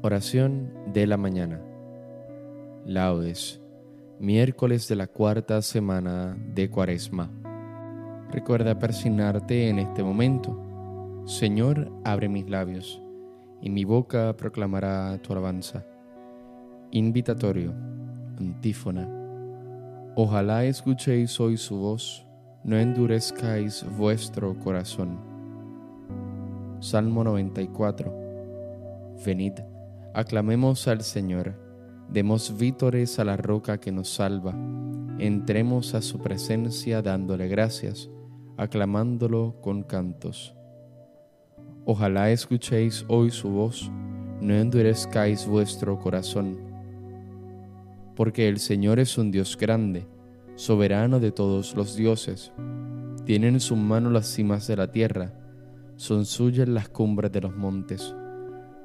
Oración de la mañana. Laudes. Miércoles de la cuarta semana de Cuaresma. Recuerda persignarte en este momento. Señor, abre mis labios, y mi boca proclamará tu alabanza. Invitatorio. Antífona. Ojalá escuchéis hoy su voz, no endurezcáis vuestro corazón. Salmo 94. Venid, aclamemos al Señor, demos vítores a la roca que nos salva, entremos a su presencia dándole gracias, aclamándolo con cantos. Ojalá escuchéis hoy su voz, no endurezcáis vuestro corazón, porque el Señor es un Dios grande, soberano de todos los dioses. Tiene en su mano las cimas de la tierra, son suyas las cumbres de los montes.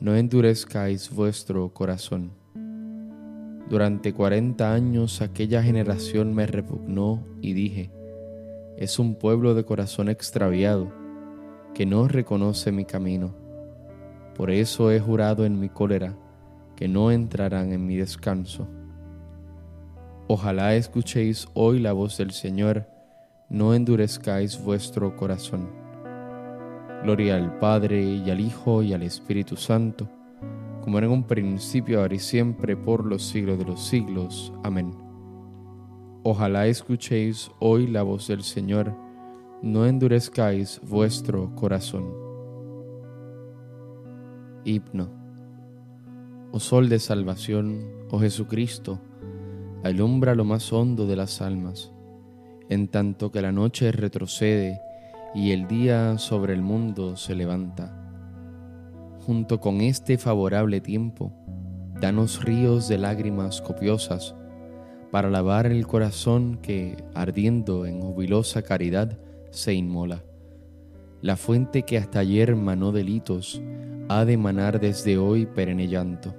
no endurezcáis vuestro corazón. Durante cuarenta años aquella generación me repugnó y dije, es un pueblo de corazón extraviado, que no reconoce mi camino. Por eso he jurado en mi cólera que no entrarán en mi descanso. Ojalá escuchéis hoy la voz del Señor, no endurezcáis vuestro corazón. Gloria al Padre y al Hijo y al Espíritu Santo, como era en un principio, ahora y siempre, por los siglos de los siglos. Amén. Ojalá escuchéis hoy la voz del Señor, no endurezcáis vuestro corazón. Himno. Oh Sol de Salvación, oh Jesucristo, alumbra lo más hondo de las almas, en tanto que la noche retrocede y el día sobre el mundo se levanta. Junto con este favorable tiempo, danos ríos de lágrimas copiosas para lavar el corazón que, ardiendo en jubilosa caridad, se inmola. La fuente que hasta ayer manó delitos ha de manar desde hoy perenne llanto.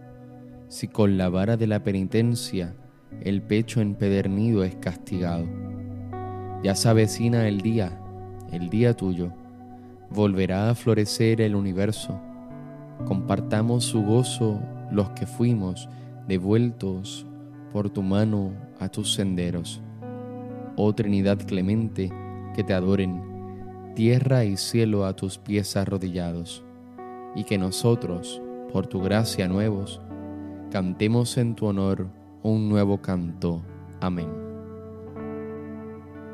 Si con la vara de la penitencia el pecho empedernido es castigado. Ya se avecina el día el día tuyo, volverá a florecer el universo. Compartamos su gozo los que fuimos devueltos por tu mano a tus senderos. Oh Trinidad clemente, que te adoren, tierra y cielo a tus pies arrodillados, y que nosotros, por tu gracia nuevos, cantemos en tu honor un nuevo canto. Amén.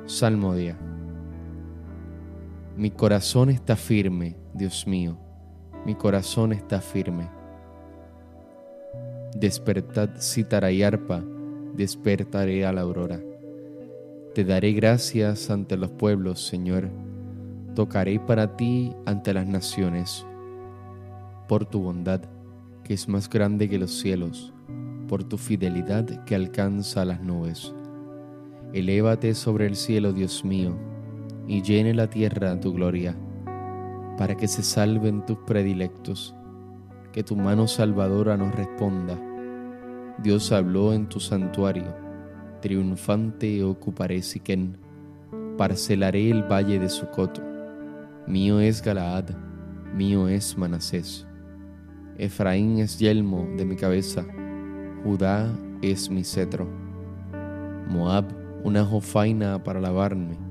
Salmodia. Mi corazón está firme, Dios mío, mi corazón está firme. Despertad cítara y arpa, despertaré a la aurora. Te daré gracias ante los pueblos, Señor, tocaré para ti ante las naciones, por tu bondad, que es más grande que los cielos, por tu fidelidad que alcanza las nubes. Elévate sobre el cielo, Dios mío, y llene la tierra tu gloria, para que se salven tus predilectos, que tu mano salvadora nos responda. Dios habló en tu santuario, triunfante ocuparé Siquén, parcelaré el valle de Sucot. Mío es Galaad, mío es Manasés. Efraín es yelmo de mi cabeza, Judá es mi cetro. Moab una jofaina para lavarme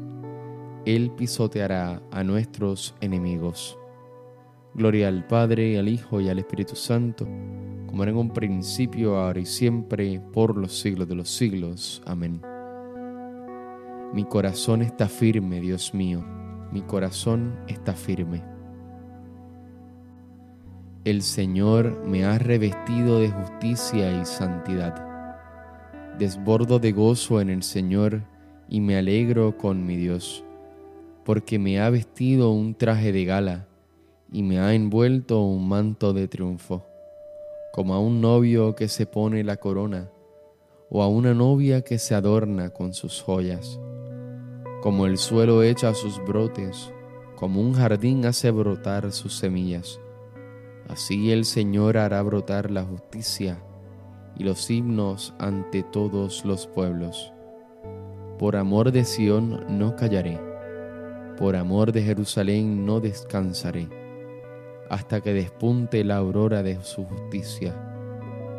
Él pisoteará a nuestros enemigos. Gloria al Padre, al Hijo y al Espíritu Santo como era en un principio, ahora y siempre, por los siglos de los siglos. Amén. Mi corazón está firme, Dios mío, mi corazón está firme. El Señor me ha revestido de justicia y santidad. Desbordo de gozo en el Señor y me alegro con mi Dios, porque me ha vestido un traje de gala y me ha envuelto un manto de triunfo como a un novio que se pone la corona, o a una novia que se adorna con sus joyas. Como el suelo echa sus brotes, como un jardín hace brotar sus semillas, así el Señor hará brotar la justicia y los himnos ante todos los pueblos. Por amor de Sión no callaré, por amor de Jerusalén no descansaré hasta que despunte la aurora de su justicia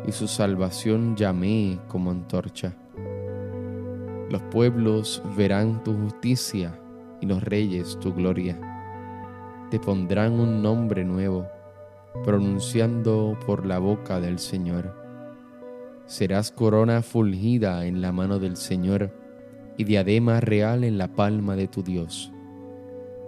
y su salvación llamee como antorcha. Los pueblos verán tu justicia y los reyes tu gloria. Te pondrán un nombre nuevo, pronunciando por la boca del Señor. Serás corona fulgida en la mano del Señor y diadema real en la palma de tu Dios.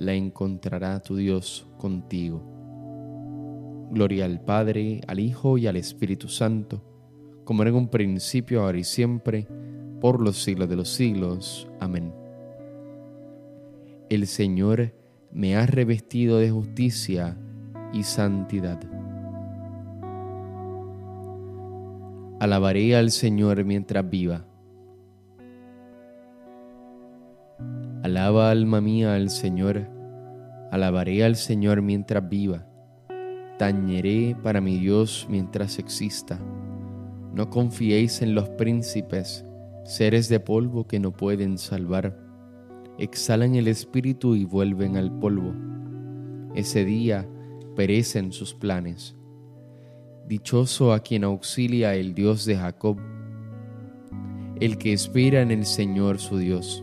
la encontrará tu Dios contigo. Gloria al Padre, al Hijo y al Espíritu Santo, como era en un principio, ahora y siempre, por los siglos de los siglos. Amén. El Señor me ha revestido de justicia y santidad. Alabaré al Señor mientras viva. Alaba alma mía al Señor, alabaré al Señor mientras viva tañeré para mi Dios mientras exista. No confiéis en los príncipes, seres de polvo que no pueden salvar. Exhalan el espíritu y vuelven al polvo. Ese día perecen sus planes. Dichoso a quien auxilia el Dios de Jacob, el que espera en el Señor su Dios,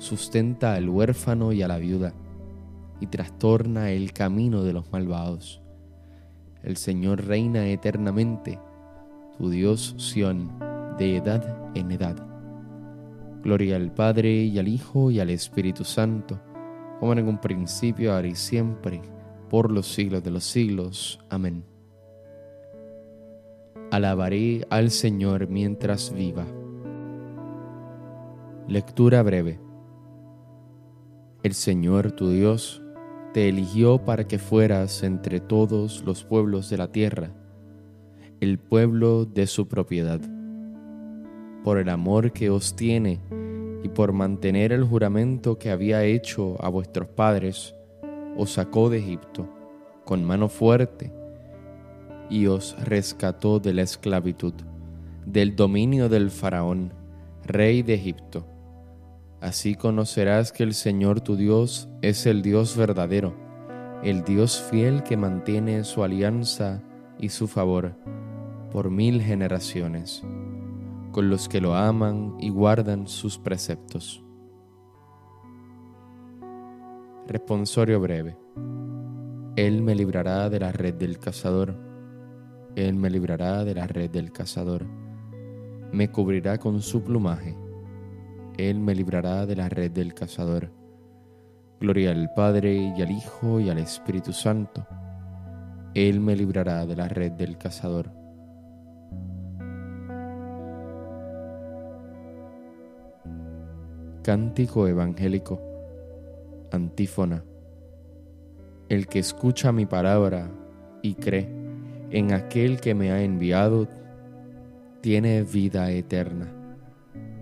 sustenta al huérfano y a la viuda y trastorna el camino de los malvados. El Señor reina eternamente, tu Dios Sión, de edad en edad. Gloria al Padre y al Hijo y al Espíritu Santo, como en un principio, ahora y siempre, por los siglos de los siglos. Amén. Alabaré al Señor mientras viva. Lectura breve. El Señor tu Dios te eligió para que fueras entre todos los pueblos de la tierra, el pueblo de su propiedad. Por el amor que os tiene y por mantener el juramento que había hecho a vuestros padres, os sacó de Egipto con mano fuerte y os rescató de la esclavitud, del dominio del faraón, rey de Egipto Así conocerás que el Señor tu Dios es el Dios verdadero, el Dios fiel que mantiene su alianza y su favor por mil generaciones, con los que lo aman y guardan sus preceptos. Responsorio breve. Él me librará de la red del cazador. Él me librará de la red del cazador. Me cubrirá con su plumaje. Él me librará de la red del cazador. Gloria al Padre y al Hijo y al Espíritu Santo. Él me librará de la red del cazador. Cántico Evangélico Antífona. El que escucha mi palabra y cree en aquel que me ha enviado, tiene vida eterna.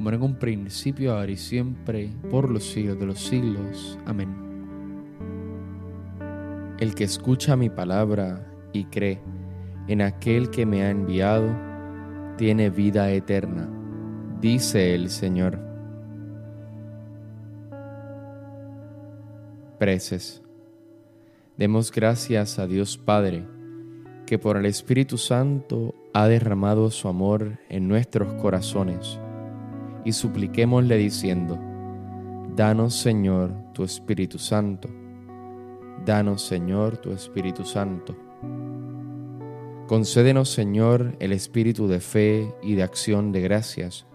como en un principio, ahora y siempre, por los siglos de los siglos. Amén. El que escucha mi palabra y cree en aquel que me ha enviado, tiene vida eterna, dice el Señor. Preces. Demos gracias a Dios Padre, que por el Espíritu Santo ha derramado su amor en nuestros corazones, y supliquémosle diciendo, Danos Señor tu Espíritu Santo, danos Señor tu Espíritu Santo. Concédenos Señor el espíritu de fe y de acción de gracias,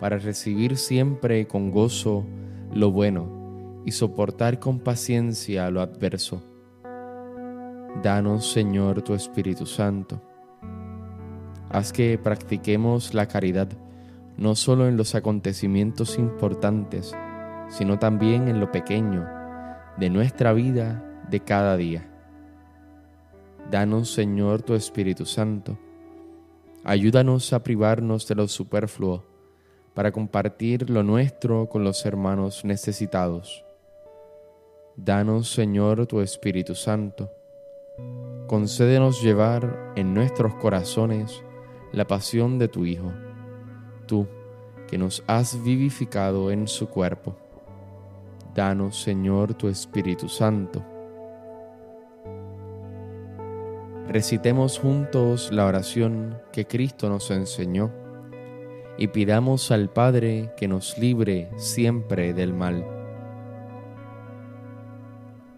para recibir siempre con gozo lo bueno y soportar con paciencia lo adverso Danos, Señor, tu Espíritu Santo. Haz que practiquemos la caridad no solo en los acontecimientos importantes, sino también en lo pequeño de nuestra vida de cada día. Danos, Señor, tu Espíritu Santo. Ayúdanos a privarnos de lo superfluo para compartir lo nuestro con los hermanos necesitados. Danos, Señor, tu Espíritu Santo concédenos llevar en nuestros corazones la pasión de tu Hijo, tú que nos has vivificado en su cuerpo. Danos, Señor, tu Espíritu Santo. Recitemos juntos la oración que Cristo nos enseñó y pidamos al Padre que nos libre siempre del mal.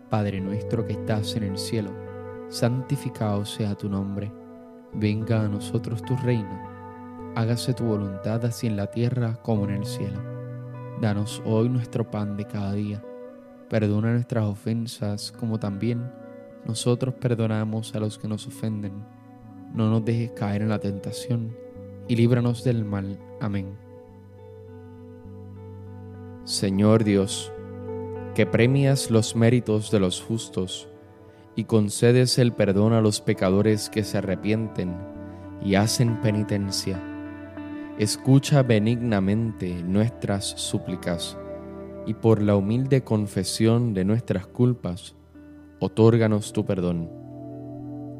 Padre nuestro que estás en el cielo, santificado sea tu nombre, venga a nosotros tu reino, hágase tu voluntad así en la tierra como en el cielo. Danos hoy nuestro pan de cada día, perdona nuestras ofensas como también nosotros perdonamos a los que nos ofenden. No nos dejes caer en la tentación y líbranos del mal. Amén. Señor Dios, que premias los méritos de los justos, y concedes el perdón a los pecadores que se arrepienten y hacen penitencia. Escucha benignamente nuestras súplicas y por la humilde confesión de nuestras culpas, otórganos tu perdón.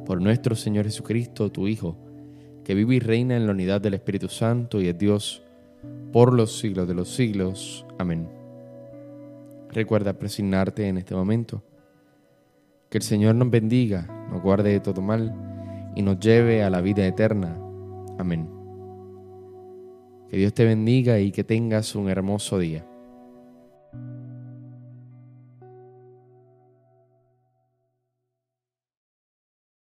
Por nuestro Señor Jesucristo, tu Hijo, que vive y reina en la unidad del Espíritu Santo y es Dios por los siglos de los siglos. Amén. Recuerda presignarte en este momento que el Señor nos bendiga, nos guarde de todo mal y nos lleve a la vida eterna. Amén. Que Dios te bendiga y que tengas un hermoso día.